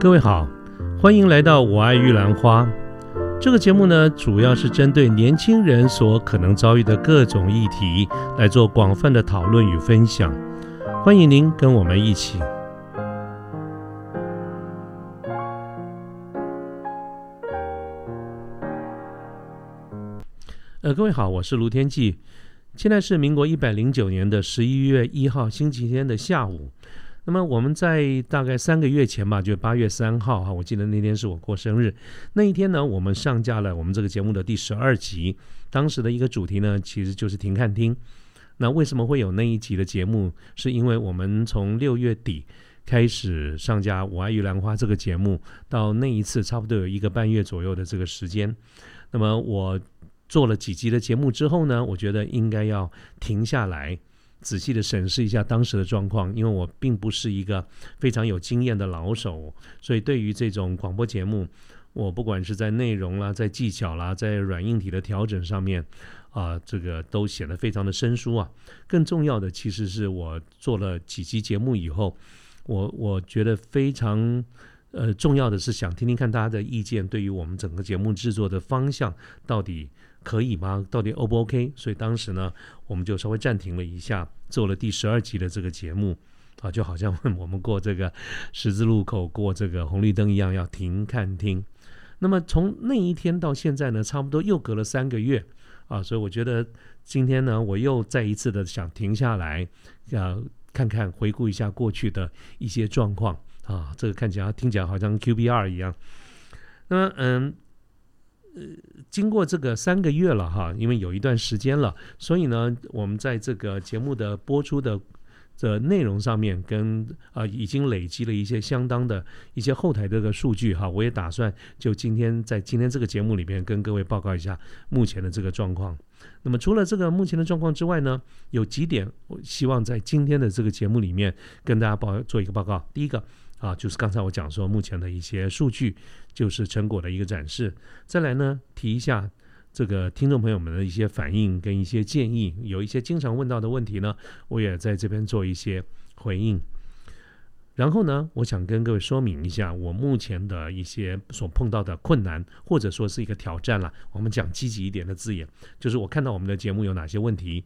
各位好，欢迎来到《我爱玉兰花》这个节目呢，主要是针对年轻人所可能遭遇的各种议题来做广泛的讨论与分享。欢迎您跟我们一起。呃，各位好，我是卢天记，现在是民国一百零九年的十一月一号星期天的下午。那么我们在大概三个月前吧，就八月三号哈，我记得那天是我过生日。那一天呢，我们上架了我们这个节目的第十二集。当时的一个主题呢，其实就是停看听。那为什么会有那一集的节目？是因为我们从六月底开始上架《我爱玉兰花》这个节目，到那一次差不多有一个半月左右的这个时间。那么我做了几集的节目之后呢，我觉得应该要停下来。仔细的审视一下当时的状况，因为我并不是一个非常有经验的老手，所以对于这种广播节目，我不管是在内容啦、在技巧啦、在软硬体的调整上面，啊，这个都显得非常的生疏啊。更重要的，其实是我做了几期节目以后，我我觉得非常呃重要的是想听听看大家的意见，对于我们整个节目制作的方向到底。可以吗？到底 O 不 OK？所以当时呢，我们就稍微暂停了一下，做了第十二集的这个节目啊，就好像 我们过这个十字路口过这个红绿灯一样，要停看听。那么从那一天到现在呢，差不多又隔了三个月啊，所以我觉得今天呢，我又再一次的想停下来，呃，看看回顾一下过去的一些状况啊，这个看起来听起来好像 Q B R 一样。那么嗯。经过这个三个月了哈，因为有一段时间了，所以呢，我们在这个节目的播出的的内容上面，跟啊已经累积了一些相当的一些后台这个数据哈，我也打算就今天在今天这个节目里边跟各位报告一下目前的这个状况。那么除了这个目前的状况之外呢，有几点我希望在今天的这个节目里面跟大家报做一个报告。第一个。啊，就是刚才我讲说目前的一些数据，就是成果的一个展示。再来呢，提一下这个听众朋友们的一些反应跟一些建议，有一些经常问到的问题呢，我也在这边做一些回应。然后呢，我想跟各位说明一下我目前的一些所碰到的困难，或者说是一个挑战了。我们讲积极一点的字眼，就是我看到我们的节目有哪些问题，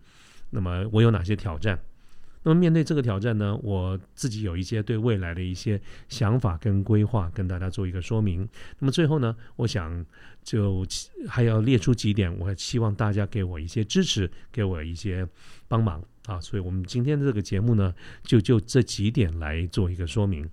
那么我有哪些挑战。那么面对这个挑战呢，我自己有一些对未来的一些想法跟规划，跟大家做一个说明。那么最后呢，我想就还要列出几点，我希望大家给我一些支持，给我一些帮忙啊。所以我们今天的这个节目呢，就就这几点来做一个说明。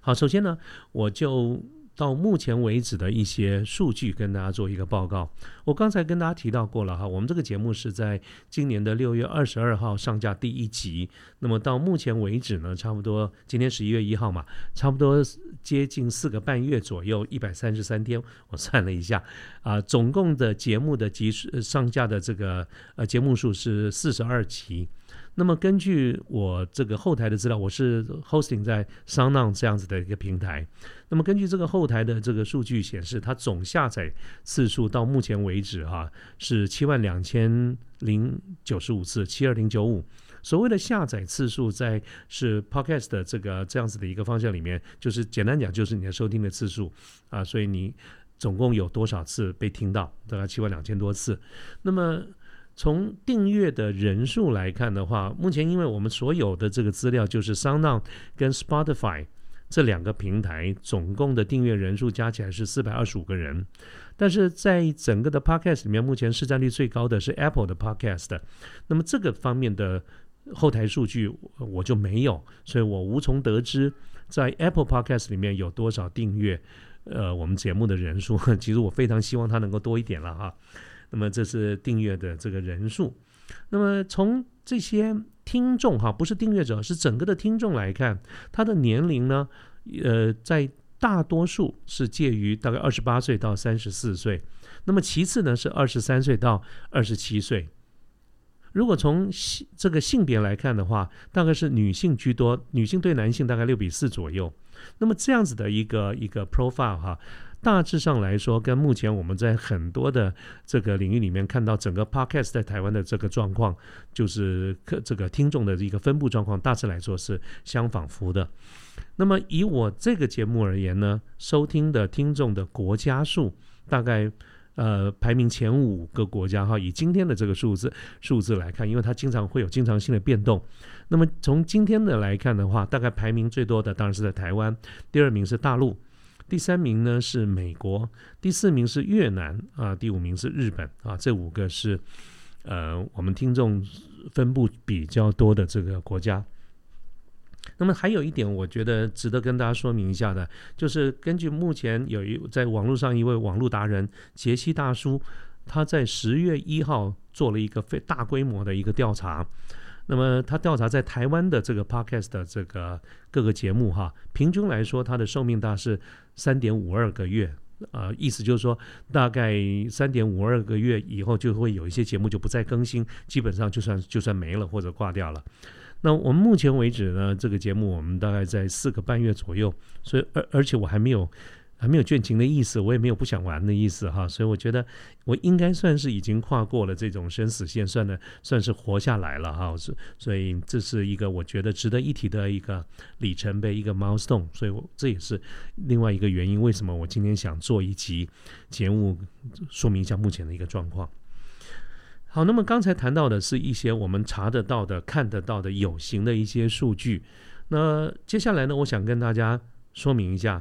好，首先呢，我就。到目前为止的一些数据跟大家做一个报告。我刚才跟大家提到过了哈，我们这个节目是在今年的六月二十二号上架第一集。那么到目前为止呢，差不多今天十一月一号嘛，差不多接近四个半月左右，一百三十三天。我算了一下，啊，总共的节目的集数上架的这个呃节目数是四十二期。那么根据我这个后台的资料，我是 hosting 在 SoundOn 这样子的一个平台。那么根据这个后台的这个数据显示，它总下载次数到目前为止哈是七万两千零九十五次，七二零九五。所谓的下载次数，在是 Podcast 的这个这样子的一个方向里面，就是简单讲就是你的收听的次数啊。所以你总共有多少次被听到？大概七万两千多次。那么从订阅的人数来看的话，目前因为我们所有的这个资料就是 SoundOn 跟 Spotify 这两个平台总共的订阅人数加起来是四百二十五个人，但是在整个的 Podcast 里面，目前市占率最高的是 Apple 的 Podcast，那么这个方面的后台数据我就没有，所以我无从得知在 Apple Podcast 里面有多少订阅呃我们节目的人数。其实我非常希望它能够多一点了哈。那么这是订阅的这个人数。那么从这些听众哈，不是订阅者，是整个的听众来看，他的年龄呢，呃，在大多数是介于大概二十八岁到三十四岁。那么其次呢是二十三岁到二十七岁。如果从性这个性别来看的话，大概是女性居多，女性对男性大概六比四左右。那么这样子的一个一个 profile 哈。大致上来说，跟目前我们在很多的这个领域里面看到整个 podcast 在台湾的这个状况，就是这个听众的一个分布状况，大致来说是相仿佛的。那么以我这个节目而言呢，收听的听众的国家数大概。呃，排名前五个国家哈，以今天的这个数字数字来看，因为它经常会有经常性的变动。那么从今天的来看的话，大概排名最多的当然是在台湾，第二名是大陆，第三名呢是美国，第四名是越南啊，第五名是日本啊，这五个是呃我们听众分布比较多的这个国家。那么还有一点，我觉得值得跟大家说明一下的，就是根据目前有一在网络上一位网络达人杰西大叔，他在十月一号做了一个非大规模的一个调查。那么他调查在台湾的这个 podcast 的这个各个节目哈，平均来说，它的寿命大是三点五二个月，呃，意思就是说，大概三点五二个月以后就会有一些节目就不再更新，基本上就算就算没了或者挂掉了。那我们目前为止呢，这个节目我们大概在四个半月左右，所以而而且我还没有还没有倦情的意思，我也没有不想玩的意思哈，所以我觉得我应该算是已经跨过了这种生死线，算的算是活下来了哈，是所以这是一个我觉得值得一提的一个里程碑，一个 milestone，所以我这也是另外一个原因，为什么我今天想做一集节目，说明一下目前的一个状况。好，那么刚才谈到的是一些我们查得到的、看得到的有形的一些数据。那接下来呢，我想跟大家说明一下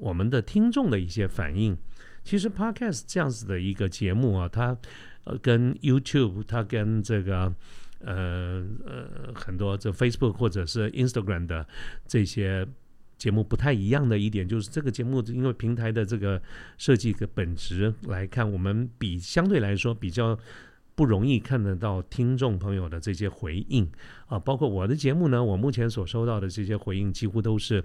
我们的听众的一些反应。其实 Podcast 这样子的一个节目啊，它呃跟 YouTube，它跟这个呃呃很多这 Facebook 或者是 Instagram 的这些节目不太一样的一点，就是这个节目因为平台的这个设计的本质来看，我们比相对来说比较。不容易看得到听众朋友的这些回应。啊，包括我的节目呢，我目前所收到的这些回应，几乎都是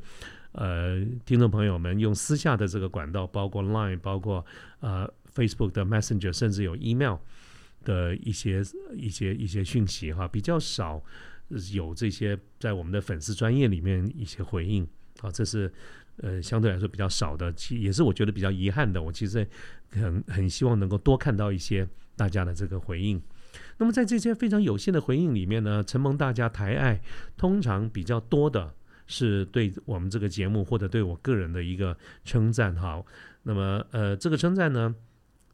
呃听众朋友们用私下的这个管道，包括 Line，包括呃 Facebook 的 Messenger，甚至有 Email 的一些一些一些讯息哈，比较少有这些在我们的粉丝专业里面一些回应。啊，这是呃相对来说比较少的，其也是我觉得比较遗憾的。我其实很很希望能够多看到一些。大家的这个回应，那么在这些非常有限的回应里面呢，承蒙大家抬爱，通常比较多的是对我们这个节目或者对我个人的一个称赞哈。那么呃，这个称赞呢？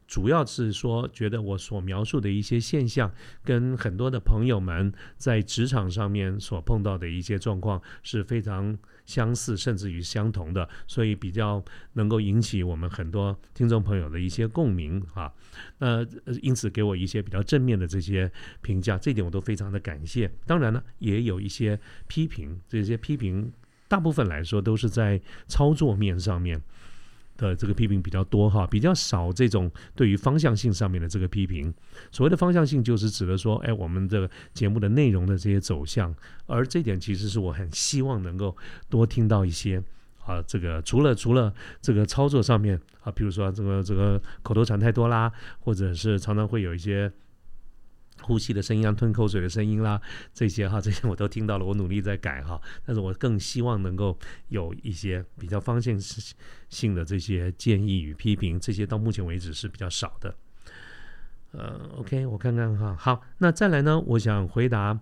主要是说，觉得我所描述的一些现象，跟很多的朋友们在职场上面所碰到的一些状况是非常相似，甚至于相同的，所以比较能够引起我们很多听众朋友的一些共鸣啊。那因此给我一些比较正面的这些评价，这点我都非常的感谢。当然呢，也有一些批评，这些批评大部分来说都是在操作面上面。的这个批评比较多哈，比较少这种对于方向性上面的这个批评。所谓的方向性，就是指的说，哎，我们的节目的内容的这些走向。而这点其实是我很希望能够多听到一些啊，这个除了除了这个操作上面啊，比如说这个这个口头禅太多啦，或者是常常会有一些。呼吸的声音啊，吞口水的声音啦，这些哈，这些 我都听到了，我努力在改哈。但是我更希望能够有一些比较方向性的这些建议与批评，这些到目前为止是比较少的。呃，OK，我看看哈，好，那再来呢，我想回答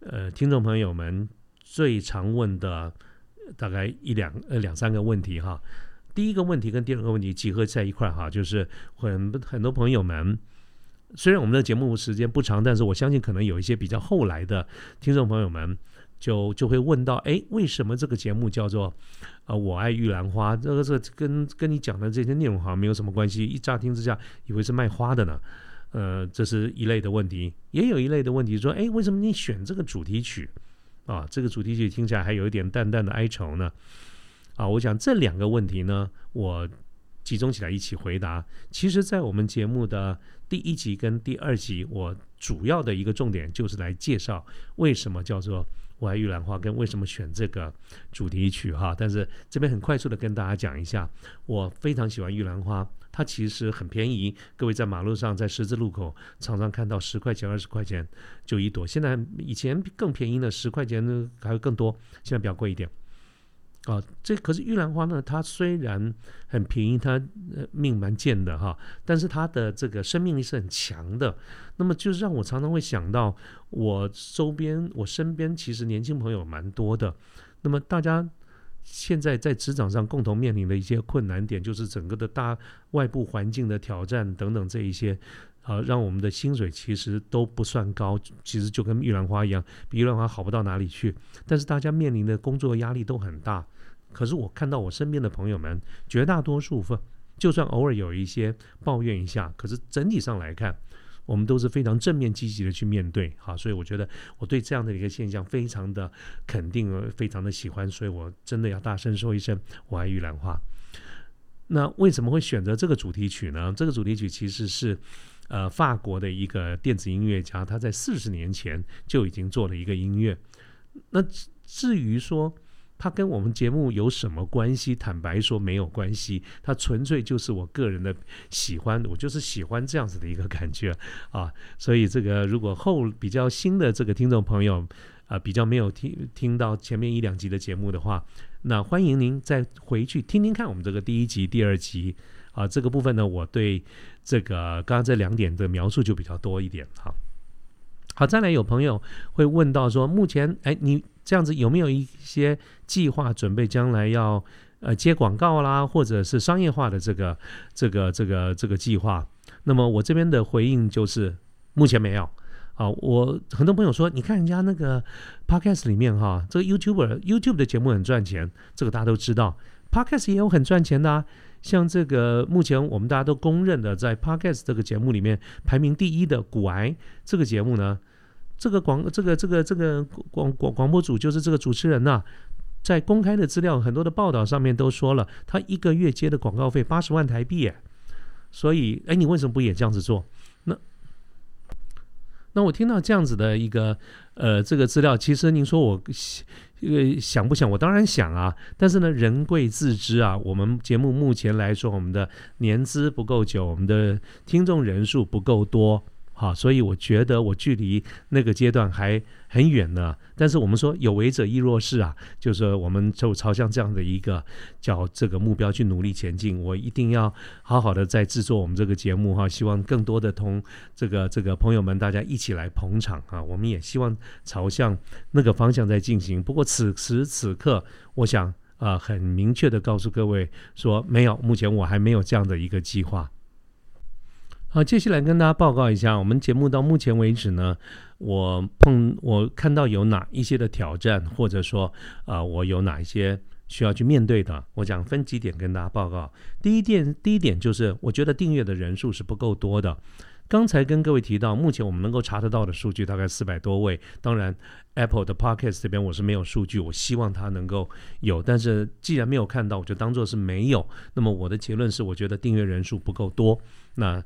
呃听众朋友们最常问的大概一两呃两三个问题哈。第一个问题跟第二个问题集合在一块哈，就是很很多朋友们。虽然我们的节目时间不长，但是我相信可能有一些比较后来的听众朋友们就就会问到：哎，为什么这个节目叫做“呃我爱玉兰花”？这个这跟跟你讲的这些内容好像没有什么关系。一乍听之下，以为是卖花的呢。呃，这是一类的问题。也有一类的问题说：哎，为什么你选这个主题曲啊？这个主题曲听起来还有一点淡淡的哀愁呢？啊，我想这两个问题呢，我集中起来一起回答。其实，在我们节目的。第一集跟第二集，我主要的一个重点就是来介绍为什么叫做“我爱玉兰花”跟为什么选这个主题曲哈。但是这边很快速的跟大家讲一下，我非常喜欢玉兰花，它其实很便宜。各位在马路上在十字路口常常看到十块钱、二十块钱就一朵，现在以前更便宜的十块钱还会更多，现在比较贵一点。啊，这可是玉兰花呢，它虽然很便宜，它命蛮贱的哈，但是它的这个生命力是很强的。那么就是让我常常会想到，我周边、我身边其实年轻朋友蛮多的。那么大家现在在职场上共同面临的一些困难点，就是整个的大外部环境的挑战等等这一些。啊，让我们的薪水其实都不算高，其实就跟玉兰花一样，比玉兰花好不到哪里去。但是大家面临的工作压力都很大。可是我看到我身边的朋友们，绝大多数分，就算偶尔有一些抱怨一下，可是整体上来看，我们都是非常正面积极的去面对。好，所以我觉得我对这样的一个现象非常的肯定，非常的喜欢。所以我真的要大声说一声，我爱玉兰花。那为什么会选择这个主题曲呢？这个主题曲其实是。呃，法国的一个电子音乐家，他在四十年前就已经做了一个音乐。那至于说他跟我们节目有什么关系，坦白说没有关系，他纯粹就是我个人的喜欢，我就是喜欢这样子的一个感觉啊。所以这个如果后比较新的这个听众朋友啊，比较没有听听到前面一两集的节目的话，那欢迎您再回去听听看我们这个第一集、第二集。啊，这个部分呢，我对这个刚刚这两点的描述就比较多一点。好，好，再来有朋友会问到说，目前哎，你这样子有没有一些计划准备将来要呃接广告啦，或者是商业化的这个这个这个这个计划？那么我这边的回应就是目前没有。啊，我很多朋友说，你看人家那个 podcast 里面哈，这个 YouTuber YouTube 的节目很赚钱，这个大家都知道，podcast 也有很赚钱的啊。像这个目前我们大家都公认的，在 Podcast 这个节目里面排名第一的《古癌》这个节目呢，这个广这个这个这个广广广播组就是这个主持人呐，在公开的资料很多的报道上面都说了，他一个月接的广告费八十万台币，所以哎，你为什么不也这样子做？那那我听到这样子的一个呃这个资料，其实您说我。想呃想不想？我当然想啊，但是呢，人贵自知啊。我们节目目前来说，我们的年资不够久，我们的听众人数不够多。好，所以我觉得我距离那个阶段还很远呢。但是我们说有为者亦若是啊，就是说我们就朝向这样的一个叫这个目标去努力前进。我一定要好好的在制作我们这个节目哈，希望更多的同这个这个朋友们大家一起来捧场啊。我们也希望朝向那个方向在进行。不过此时此刻，我想啊，很明确的告诉各位说，没有，目前我还没有这样的一个计划。好，接下来跟大家报告一下，我们节目到目前为止呢，我碰我看到有哪一些的挑战，或者说啊，我有哪一些需要去面对的，我讲分几点跟大家报告。第一点，第一点就是我觉得订阅的人数是不够多的。刚才跟各位提到，目前我们能够查得到的数据大概四百多位。当然，Apple 的 Podcast 这边我是没有数据，我希望它能够有，但是既然没有看到，我就当做是没有。那么我的结论是，我觉得订阅人数不够多。那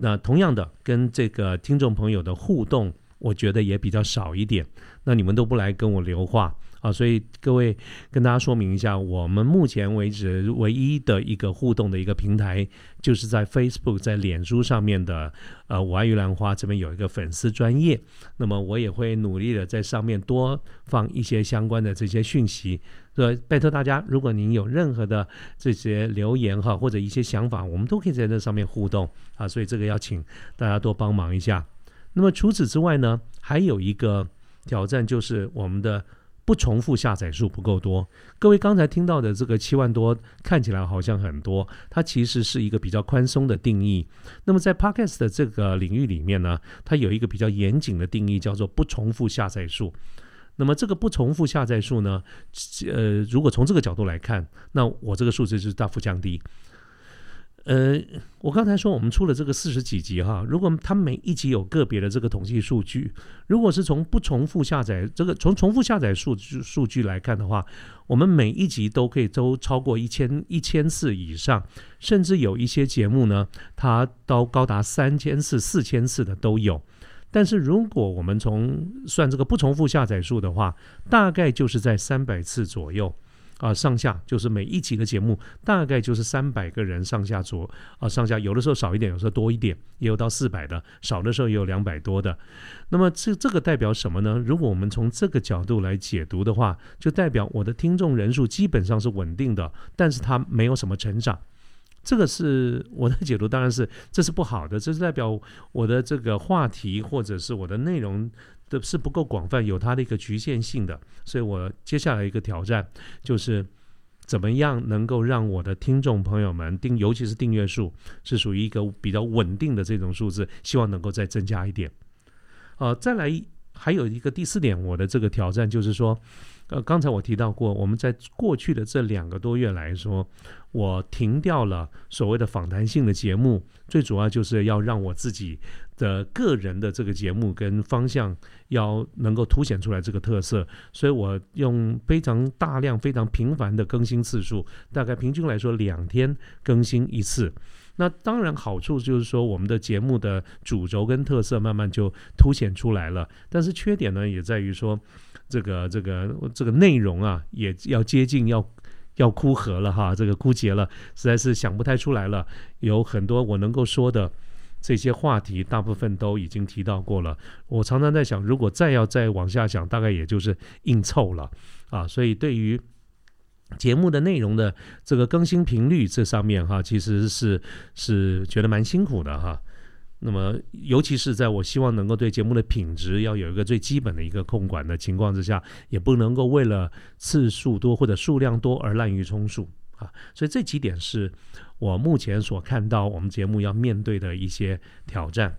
那同样的，跟这个听众朋友的互动，我觉得也比较少一点。那你们都不来跟我留话啊，所以各位跟大家说明一下，我们目前为止唯一的一个互动的一个平台，就是在 Facebook、在脸书上面的呃，我爱玉兰花这边有一个粉丝专业。那么我也会努力的在上面多放一些相关的这些讯息。对，拜托大家，如果您有任何的这些留言哈，或者一些想法，我们都可以在这上面互动啊。所以这个要请大家多帮忙一下。那么除此之外呢，还有一个挑战就是我们的不重复下载数不够多。各位刚才听到的这个七万多，看起来好像很多，它其实是一个比较宽松的定义。那么在 Podcast 的这个领域里面呢，它有一个比较严谨的定义，叫做不重复下载数。那么这个不重复下载数呢？呃，如果从这个角度来看，那我这个数字就是大幅降低。呃，我刚才说我们出了这个四十几集哈，如果它每一集有个别的这个统计数据，如果是从不重复下载这个从重复下载数数据来看的话，我们每一集都可以都超过一千一千次以上，甚至有一些节目呢，它都高达三千次、四千次的都有。但是如果我们从算这个不重复下载数的话，大概就是在三百次左右。啊，上下就是每一集的节目大概就是三百个人上下左啊，上下有的时候少一点，有时候多一点，也有到四百的，少的时候也有两百多的。那么这这个代表什么呢？如果我们从这个角度来解读的话，就代表我的听众人数基本上是稳定的，但是它没有什么成长。这个是我的解读，当然是这是不好的，这是代表我的这个话题或者是我的内容。的是不够广泛，有它的一个局限性的，所以我接下来一个挑战就是怎么样能够让我的听众朋友们订，尤其是订阅数是属于一个比较稳定的这种数字，希望能够再增加一点。呃，再来还有一个第四点，我的这个挑战就是说。呃，刚才我提到过，我们在过去的这两个多月来说，我停掉了所谓的访谈性的节目，最主要就是要让我自己的个人的这个节目跟方向要能够凸显出来这个特色，所以我用非常大量、非常频繁的更新次数，大概平均来说两天更新一次。那当然好处就是说，我们的节目的主轴跟特色慢慢就凸显出来了，但是缺点呢，也在于说。这个这个这个内容啊，也要接近要要枯涸了哈，这个枯竭了，实在是想不太出来了。有很多我能够说的这些话题，大部分都已经提到过了。我常常在想，如果再要再往下讲，大概也就是硬凑了啊。所以对于节目的内容的这个更新频率这上面哈，其实是是觉得蛮辛苦的哈。那么，尤其是在我希望能够对节目的品质要有一个最基本的一个控管的情况之下，也不能够为了次数多或者数量多而滥竽充数啊。所以这几点是我目前所看到我们节目要面对的一些挑战。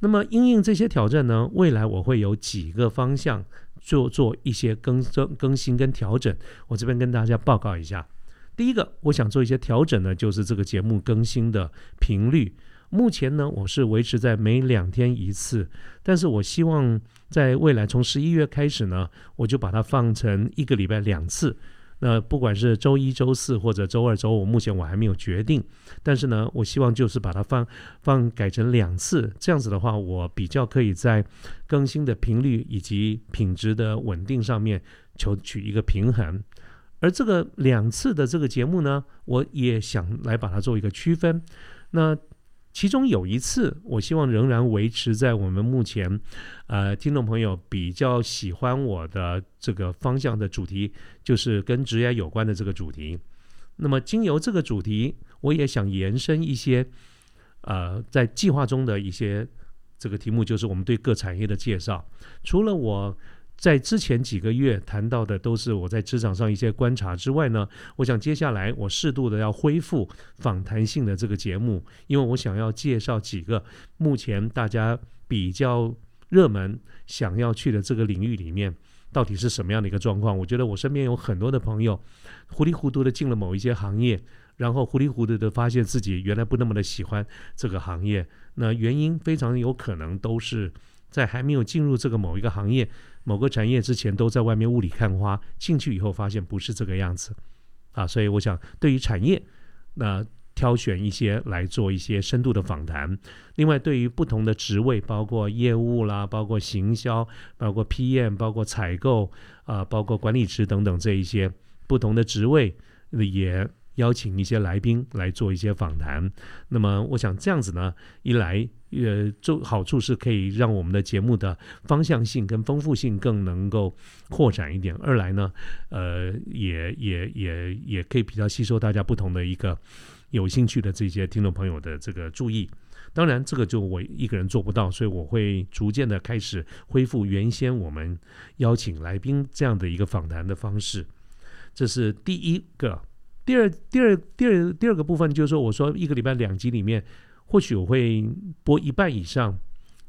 那么，因应这些挑战呢，未来我会有几个方向做做一些更更更新跟调整。我这边跟大家报告一下。第一个，我想做一些调整呢，就是这个节目更新的频率。目前呢，我是维持在每两天一次，但是我希望在未来从十一月开始呢，我就把它放成一个礼拜两次。那不管是周一、周四或者周二、周五，目前我还没有决定。但是呢，我希望就是把它放放改成两次，这样子的话，我比较可以在更新的频率以及品质的稳定上面求取一个平衡。而这个两次的这个节目呢，我也想来把它做一个区分。那其中有一次，我希望仍然维持在我们目前，呃，听众朋友比较喜欢我的这个方向的主题，就是跟职业有关的这个主题。那么，经由这个主题，我也想延伸一些，呃，在计划中的一些这个题目，就是我们对各产业的介绍。除了我。在之前几个月谈到的都是我在职场上一些观察之外呢，我想接下来我适度的要恢复访谈性的这个节目，因为我想要介绍几个目前大家比较热门想要去的这个领域里面，到底是什么样的一个状况？我觉得我身边有很多的朋友糊里糊涂的进了某一些行业，然后糊里糊涂的发现自己原来不那么的喜欢这个行业，那原因非常有可能都是在还没有进入这个某一个行业。某个产业之前都在外面雾里看花，进去以后发现不是这个样子，啊，所以我想对于产业，那挑选一些来做一些深度的访谈。另外，对于不同的职位，包括业务啦，包括行销，包括 PM，包括采购啊，包括管理职等等这一些不同的职位，也邀请一些来宾来做一些访谈。那么，我想这样子呢，一来。呃，就好处是可以让我们的节目的方向性跟丰富性更能够扩展一点。二来呢，呃，也也也也可以比较吸收大家不同的一个有兴趣的这些听众朋友的这个注意。当然，这个就我一个人做不到，所以我会逐渐的开始恢复原先我们邀请来宾这样的一个访谈的方式。这是第一个。第二，第二，第二，第二个部分就是说，我说一个礼拜两集里面。或许我会播一半以上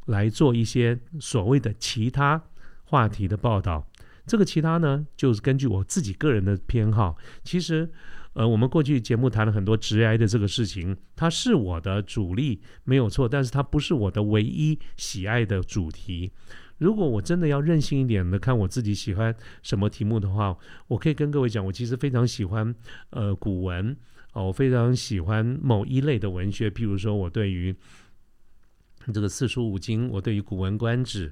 来做一些所谓的其他话题的报道。这个其他呢，就是根据我自己个人的偏好。其实，呃，我们过去节目谈了很多直癌的这个事情，它是我的主力没有错，但是它不是我的唯一喜爱的主题。如果我真的要任性一点的看我自己喜欢什么题目的话，我可以跟各位讲，我其实非常喜欢呃古文。我非常喜欢某一类的文学，譬如说，我对于这个四书五经，我对于《古文观止》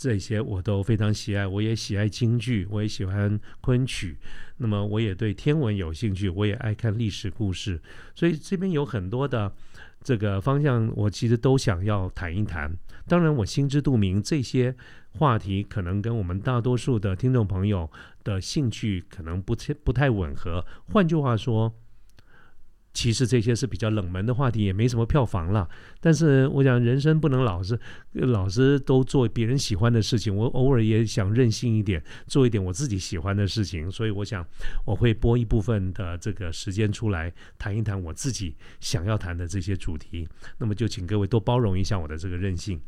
这些我都非常喜爱。我也喜爱京剧，我也喜欢昆曲。那么我也对天文有兴趣，我也爱看历史故事。所以这边有很多的这个方向，我其实都想要谈一谈。当然，我心知肚明，这些话题可能跟我们大多数的听众朋友的兴趣可能不太不太吻合。换句话说。其实这些是比较冷门的话题，也没什么票房了。但是我想，人生不能老是老是都做别人喜欢的事情。我偶尔也想任性一点，做一点我自己喜欢的事情。所以我想，我会拨一部分的这个时间出来谈一谈我自己想要谈的这些主题。那么就请各位多包容一下我的这个任性。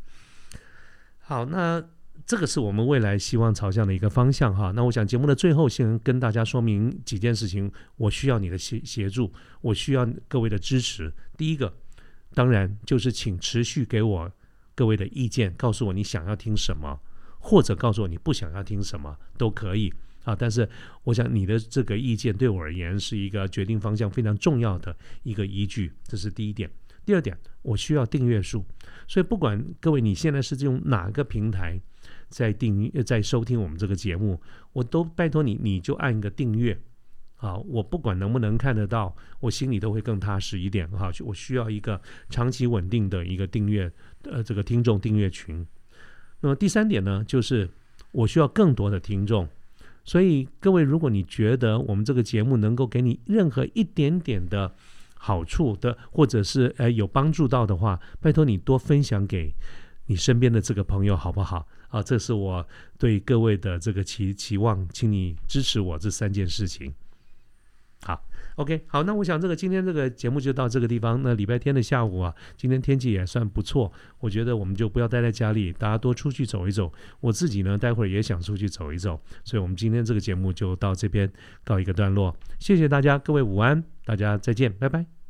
好，那。这个是我们未来希望朝向的一个方向哈。那我想节目的最后，先跟大家说明几件事情。我需要你的协协助，我需要各位的支持。第一个，当然就是请持续给我各位的意见，告诉我你想要听什么，或者告诉我你不想要听什么都可以啊。但是我想你的这个意见对我而言是一个决定方向非常重要的一个依据，这是第一点。第二点，我需要订阅数，所以不管各位你现在是用哪个平台。在订阅在收听我们这个节目，我都拜托你，你就按一个订阅，好，我不管能不能看得到，我心里都会更踏实一点哈。我需要一个长期稳定的一个订阅，呃，这个听众订阅群。那么第三点呢，就是我需要更多的听众。所以各位，如果你觉得我们这个节目能够给你任何一点点的好处的，或者是呃有帮助到的话，拜托你多分享给你身边的这个朋友，好不好？啊，这是我对各位的这个期期望，请你支持我这三件事情。好，OK，好，那我想这个今天这个节目就到这个地方。那礼拜天的下午啊，今天天气也算不错，我觉得我们就不要待在家里，大家多出去走一走。我自己呢，待会儿也想出去走一走，所以我们今天这个节目就到这边告一个段落。谢谢大家，各位午安，大家再见，拜拜。